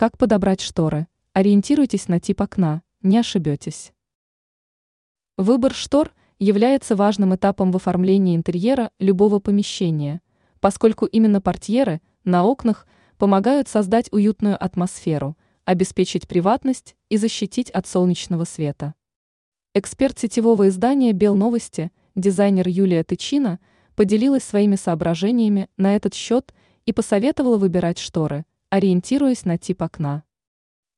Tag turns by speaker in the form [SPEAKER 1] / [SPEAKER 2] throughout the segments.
[SPEAKER 1] Как подобрать шторы? Ориентируйтесь на тип окна, не ошибетесь. Выбор штор является важным этапом в оформлении интерьера любого помещения, поскольку именно портьеры на окнах помогают создать уютную атмосферу, обеспечить приватность и защитить от солнечного света. Эксперт сетевого издания «Белновости», дизайнер Юлия Тычина, поделилась своими соображениями на этот счет и посоветовала выбирать шторы, ориентируясь на тип окна.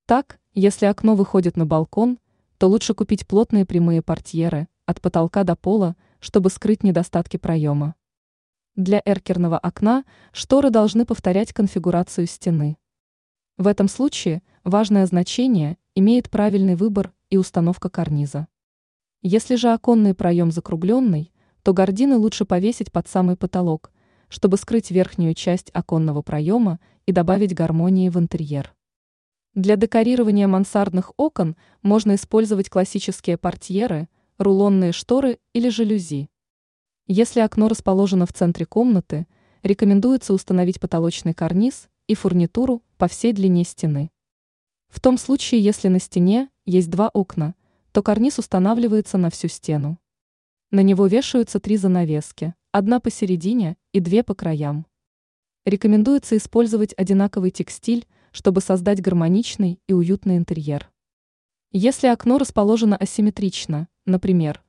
[SPEAKER 1] Так, если окно выходит на балкон, то лучше купить плотные прямые портьеры от потолка до пола, чтобы скрыть недостатки проема. Для эркерного окна шторы должны повторять конфигурацию стены. В этом случае важное значение имеет правильный выбор и установка карниза. Если же оконный проем закругленный, то гардины лучше повесить под самый потолок, чтобы скрыть верхнюю часть оконного проема и добавить гармонии в интерьер. Для декорирования мансардных окон можно использовать классические портьеры, рулонные шторы или жалюзи. Если окно расположено в центре комнаты, рекомендуется установить потолочный карниз и фурнитуру по всей длине стены. В том случае, если на стене есть два окна, то карниз устанавливается на всю стену. На него вешаются три занавески, одна посередине и две по краям. Рекомендуется использовать одинаковый текстиль, чтобы создать гармоничный и уютный интерьер. Если окно расположено асимметрично, например,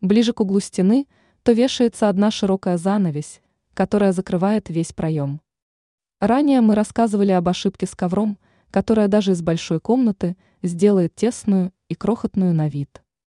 [SPEAKER 1] ближе к углу стены, то вешается одна широкая занавесь, которая закрывает весь проем. Ранее мы рассказывали об ошибке с ковром, которая даже из большой комнаты сделает тесную и крохотную на вид.